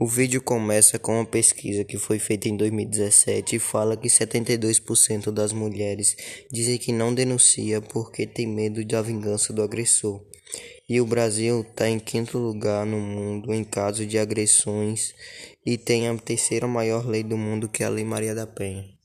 O vídeo começa com uma pesquisa que foi feita em 2017 e fala que 72% das mulheres dizem que não denuncia porque tem medo da vingança do agressor. E o Brasil está em quinto lugar no mundo em caso de agressões e tem a terceira maior lei do mundo que é a Lei Maria da Penha.